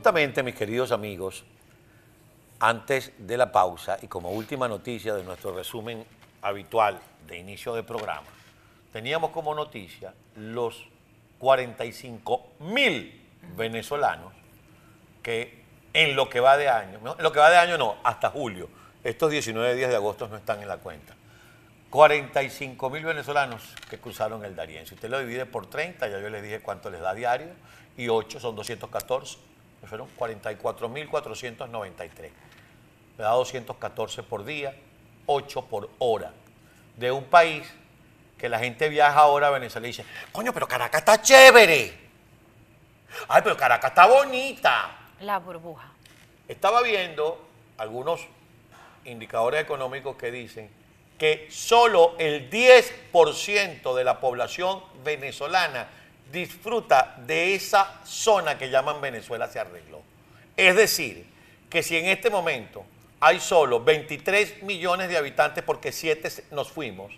justamente, mis queridos amigos, antes de la pausa y como última noticia de nuestro resumen habitual de inicio de programa, teníamos como noticia los 45 mil venezolanos que en lo que va de año, en lo que va de año no, hasta julio, estos 19 días de agosto no están en la cuenta. 45 mil venezolanos que cruzaron el Darién. Si usted lo divide por 30, ya yo les dije cuánto les da diario, y 8 son 214, me fueron 44 mil 493. Le da 214 por día, 8 por hora. De un país que la gente viaja ahora a Venezuela y dice, coño, pero Caracas está chévere. Ay, pero Caracas está bonita. La burbuja. Estaba viendo algunos indicadores económicos que dicen que solo el 10% de la población venezolana disfruta de esa zona que llaman Venezuela se arregló. Es decir, que si en este momento hay solo 23 millones de habitantes porque 7 nos fuimos,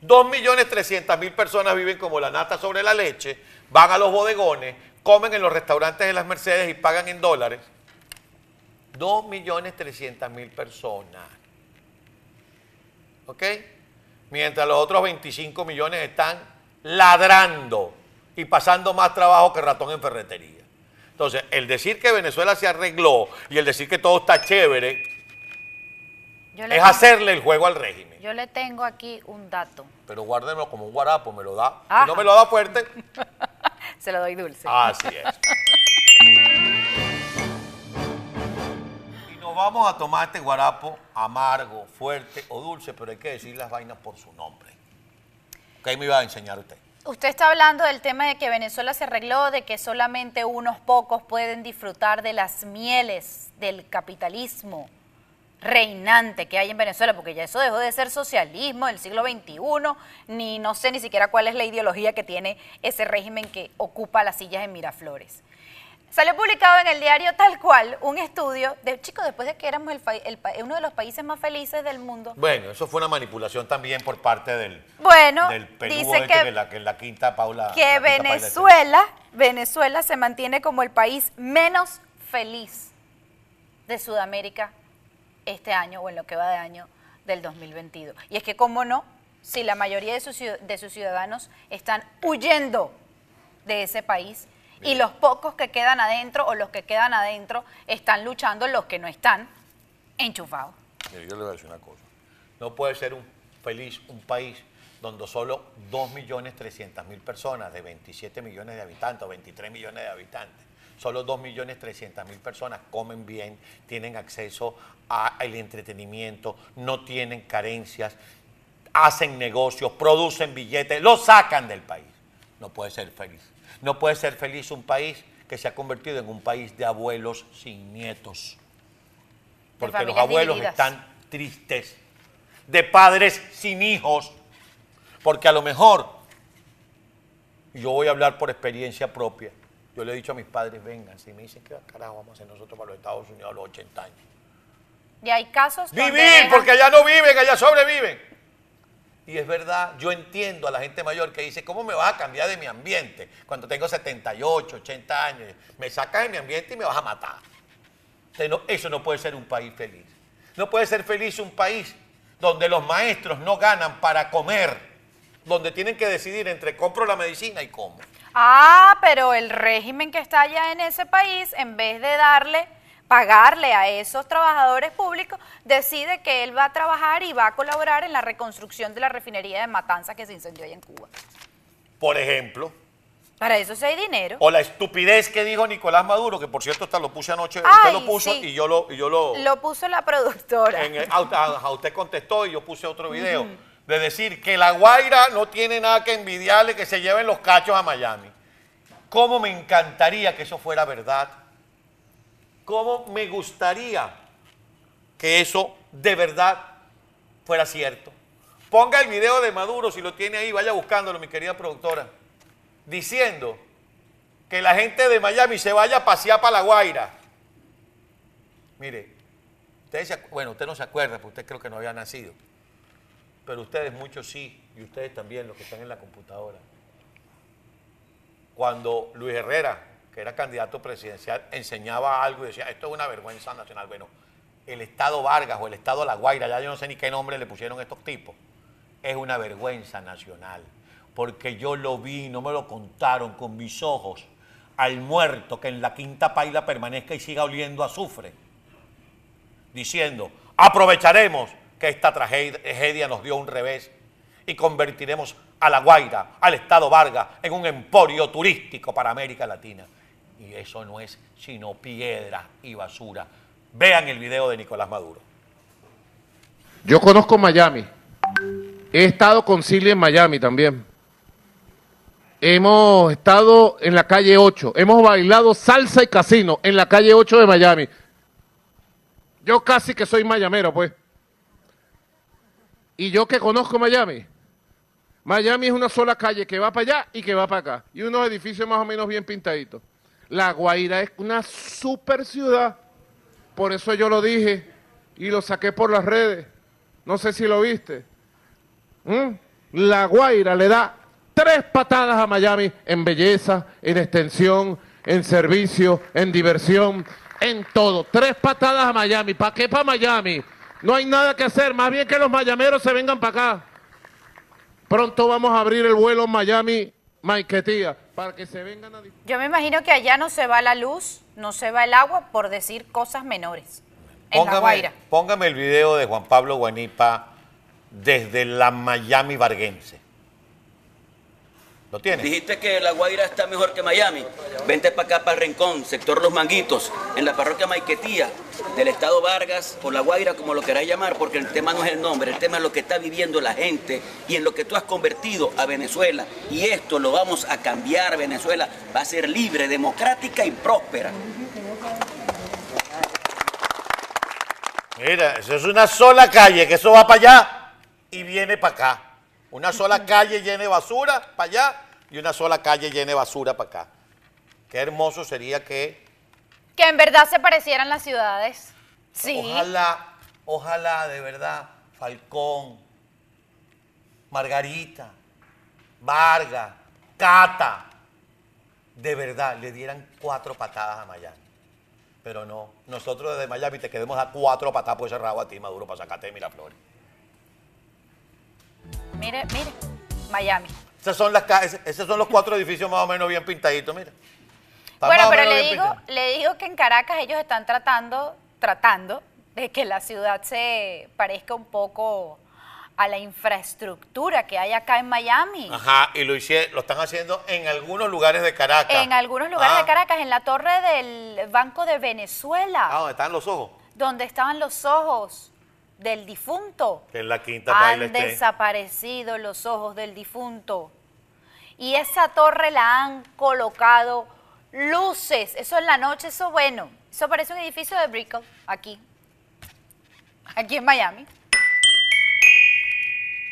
2 millones 300 mil personas viven como la nata sobre la leche, van a los bodegones, comen en los restaurantes de las Mercedes y pagan en dólares. 2 millones 300 mil personas. ¿Ok? Mientras los otros 25 millones están ladrando y pasando más trabajo que ratón en ferretería. Entonces, el decir que Venezuela se arregló y el decir que todo está chévere es tengo- hacerle el juego al régimen. Yo le tengo aquí un dato. Pero guárdemelo como un guarapo, me lo da. Ajá. Si no me lo da fuerte, Se lo doy dulce. así es. Y nos vamos a tomar este guarapo amargo, fuerte o dulce, pero hay que decir las vainas por su nombre. ¿Qué me iba a enseñar usted? Usted está hablando del tema de que Venezuela se arregló, de que solamente unos pocos pueden disfrutar de las mieles del capitalismo reinante que hay en Venezuela, porque ya eso dejó de ser socialismo del siglo XXI, ni no sé ni siquiera cuál es la ideología que tiene ese régimen que ocupa las sillas en Miraflores. Salió publicado en el diario tal cual un estudio de, chicos, después de que éramos el, el uno de los países más felices del mundo, Bueno, eso fue una manipulación también por parte del, bueno, del peludo dice este que que, la, que la quinta Paula. la que. Venezuela, Venezuela se mantiene como el país menos feliz de Sudamérica este año o en lo que va de año del 2022. Y es que, ¿cómo no? Si la mayoría de sus, ciud- de sus ciudadanos están huyendo de ese país y los pocos que quedan adentro o los que quedan adentro están luchando, los que no están enchufados. Mire, yo le voy a decir una cosa. No puede ser un feliz un país donde solo 2.300.000 personas de 27 millones de habitantes o 23 millones de habitantes, solo 2.300.000 personas comen bien, tienen acceso al entretenimiento, no tienen carencias, hacen negocios, producen billetes, lo sacan del país. No puede ser feliz. No puede ser feliz un país que se ha convertido en un país de abuelos sin nietos porque los abuelos divididas. están tristes, de padres sin hijos, porque a lo mejor, yo voy a hablar por experiencia propia, yo le he dicho a mis padres, vengan, si me dicen, ¿qué carajo vamos a hacer nosotros para los Estados Unidos a los 80 años? Y hay casos Vivir, porque allá no viven, allá sobreviven. Y es verdad, yo entiendo a la gente mayor que dice, ¿cómo me vas a cambiar de mi ambiente cuando tengo 78, 80 años? Me sacas de mi ambiente y me vas a matar. Eso no puede ser un país feliz. No puede ser feliz un país donde los maestros no ganan para comer, donde tienen que decidir entre compro la medicina y como. Ah, pero el régimen que está allá en ese país, en vez de darle, pagarle a esos trabajadores públicos, decide que él va a trabajar y va a colaborar en la reconstrucción de la refinería de Matanza que se incendió allá en Cuba. Por ejemplo, Para eso sí hay dinero. o la estupidez que dijo Nicolás Maduro, que por cierto hasta lo puse anoche, Ay, usted lo puso sí. y yo lo, y yo lo, Lo puso la productora. en el- a, a- a usted contestó y yo puse otro video de decir que la Guaira no tiene nada que envidiarle que se lleven los cachos a Miami. ¿Cómo me encantaría que eso fuera verdad? ¿Cómo me gustaría que eso de verdad fuera cierto? Ponga el video de Maduro, si lo tiene ahí, vaya buscándolo, mi querida productora, diciendo que la gente de Miami se vaya a pasear para la Guaira. Mire, ustedes bueno, usted no se acuerda, porque usted creo que no había nacido. Pero ustedes muchos sí, y ustedes también, los que están en la computadora. Cuando Luis Herrera que era candidato presidencial, enseñaba algo y decía, esto es una vergüenza nacional. Bueno, el Estado Vargas o el Estado La Guaira, ya yo no sé ni qué nombre le pusieron estos tipos, es una vergüenza nacional. Porque yo lo vi, no me lo contaron con mis ojos, al muerto que en la quinta paila permanezca y siga oliendo azufre, diciendo, aprovecharemos que esta tragedia nos dio un revés y convertiremos a La Guaira, al Estado Vargas, en un emporio turístico para América Latina. Y eso no es sino piedra y basura. Vean el video de Nicolás Maduro. Yo conozco Miami. He estado con Silvia en Miami también. Hemos estado en la calle 8. Hemos bailado salsa y casino en la calle 8 de Miami. Yo casi que soy mayamero, pues. Y yo que conozco Miami, Miami es una sola calle que va para allá y que va para acá. Y unos edificios más o menos bien pintaditos. La Guaira es una super ciudad. Por eso yo lo dije y lo saqué por las redes. No sé si lo viste. ¿Mm? La Guaira le da tres patadas a Miami en belleza, en extensión, en servicio, en diversión, en todo. Tres patadas a Miami. ¿Para qué para Miami? No hay nada que hacer. Más bien que los mayameros se vengan para acá. Pronto vamos a abrir el vuelo Miami Maiquetía para que se vengan a Yo me imagino que allá no se va la luz, no se va el agua por decir cosas menores. Póngame, póngame el video de Juan Pablo Guanipa desde la Miami Varguense. Dijiste que La Guaira está mejor que Miami. Vente para acá, para el Rincón, sector Los Manguitos, en la parroquia Maiquetía, del estado Vargas, o La Guaira, como lo queráis llamar, porque el tema no es el nombre, el tema es lo que está viviendo la gente y en lo que tú has convertido a Venezuela. Y esto lo vamos a cambiar. Venezuela va a ser libre, democrática y próspera. Mira, eso es una sola calle, que eso va para allá y viene para acá. Una sola calle llena de basura para allá y una sola calle llena de basura para acá. Qué hermoso sería que... Que en verdad se parecieran las ciudades. Sí. Ojalá, ojalá de verdad, Falcón, Margarita, Vargas, Cata, de verdad le dieran cuatro patadas a Miami. Pero no, nosotros desde Miami te quedemos a cuatro patadas por ese rabo a ti, Maduro, para sacarte de Miraflores. Mire, mire, Miami. Esas son las, esos son los cuatro edificios más o menos bien pintaditos, mira. bueno, pero le digo, le digo que en Caracas ellos están tratando, tratando de que la ciudad se parezca un poco a la infraestructura que hay acá en Miami. Ajá, y lo, lo están haciendo en algunos lugares de Caracas. En algunos lugares de ah. Caracas, en la torre del Banco de Venezuela. Ah, ¿dónde están los ojos? Donde estaban los ojos del difunto. en la quinta Han desaparecido los ojos del difunto. Y esa torre la han colocado luces. Eso en la noche, eso bueno. Eso parece un edificio de Brickell, aquí. Aquí en Miami.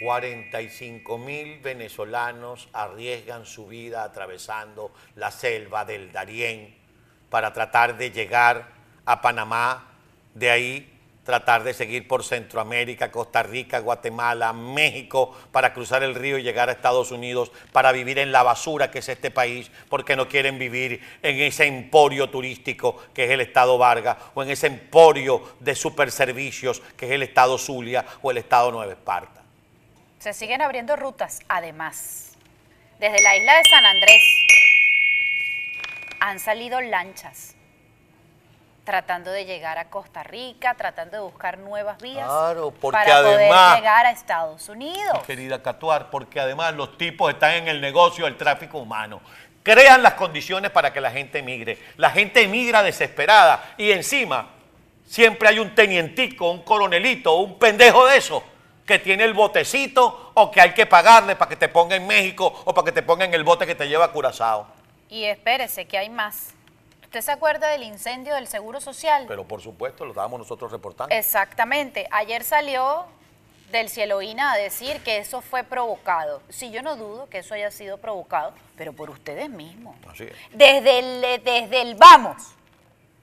45 mil venezolanos arriesgan su vida atravesando la selva del Darién para tratar de llegar a Panamá. De ahí tratar de seguir por Centroamérica, Costa Rica, Guatemala, México, para cruzar el río y llegar a Estados Unidos, para vivir en la basura que es este país, porque no quieren vivir en ese emporio turístico que es el Estado Vargas, o en ese emporio de superservicios que es el Estado Zulia o el Estado Nueva Esparta. Se siguen abriendo rutas, además. Desde la isla de San Andrés han salido lanchas tratando de llegar a Costa Rica, tratando de buscar nuevas vías claro, porque para además, poder llegar a Estados Unidos. Querida Catuar, porque además los tipos están en el negocio del tráfico humano. Crean las condiciones para que la gente emigre. La gente emigra desesperada y encima siempre hay un tenientico, un coronelito, un pendejo de eso que tiene el botecito o que hay que pagarle para que te ponga en México o para que te ponga en el bote que te lleva a Curazao. Y espérese que hay más. ¿Usted se acuerda del incendio del Seguro Social? Pero por supuesto, lo estábamos nosotros reportando. Exactamente. Ayer salió del Cieloína a decir que eso fue provocado. Sí, yo no dudo que eso haya sido provocado, pero por ustedes mismos. Así es. Desde el, desde el vamos,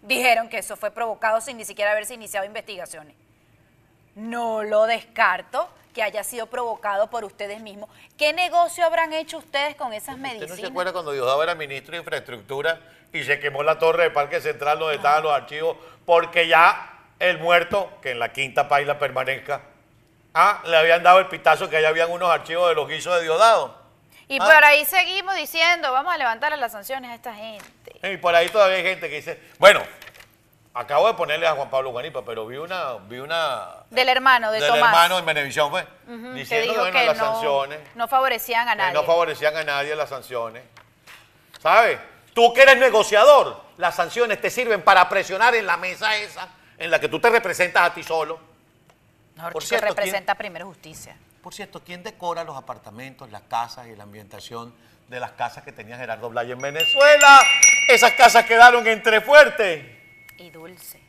dijeron que eso fue provocado sin ni siquiera haberse iniciado investigaciones. No lo descarto que haya sido provocado por ustedes mismos. ¿Qué negocio habrán hecho ustedes con esas ¿Usted no se medicinas? acuerda cuando Diosdado era ministro de Infraestructura y se quemó la torre de Parque Central donde estaban los archivos? Porque ya el muerto, que en la quinta paila permanezca, ah, le habían dado el pitazo que allá habían unos archivos de los guisos de Diosdado. Y Ah. por ahí seguimos diciendo, vamos a levantar las sanciones a esta gente. Y por ahí todavía hay gente que dice, bueno, acabo de ponerle a Juan Pablo Guanipa, pero vi una, vi una Del hermano de del Tomás. hermano en Benevisión, fue, Ujú, que diciendo que, bueno, que las no, sanciones, no favorecían a nadie. no favorecían a nadie las sanciones. ¿Sabes? Tú que eres negociador, las sanciones te sirven para presionar en la mesa esa, en la que tú te representas a ti solo. Mejor Por cierto, ¿quién- representa primero justicia. Por cierto, ¿quién decora los apartamentos, las casas y la ambientación de las casas que tenía Gerardo Blay en Venezuela? Esas casas quedaron entre fuertes. Y dulce.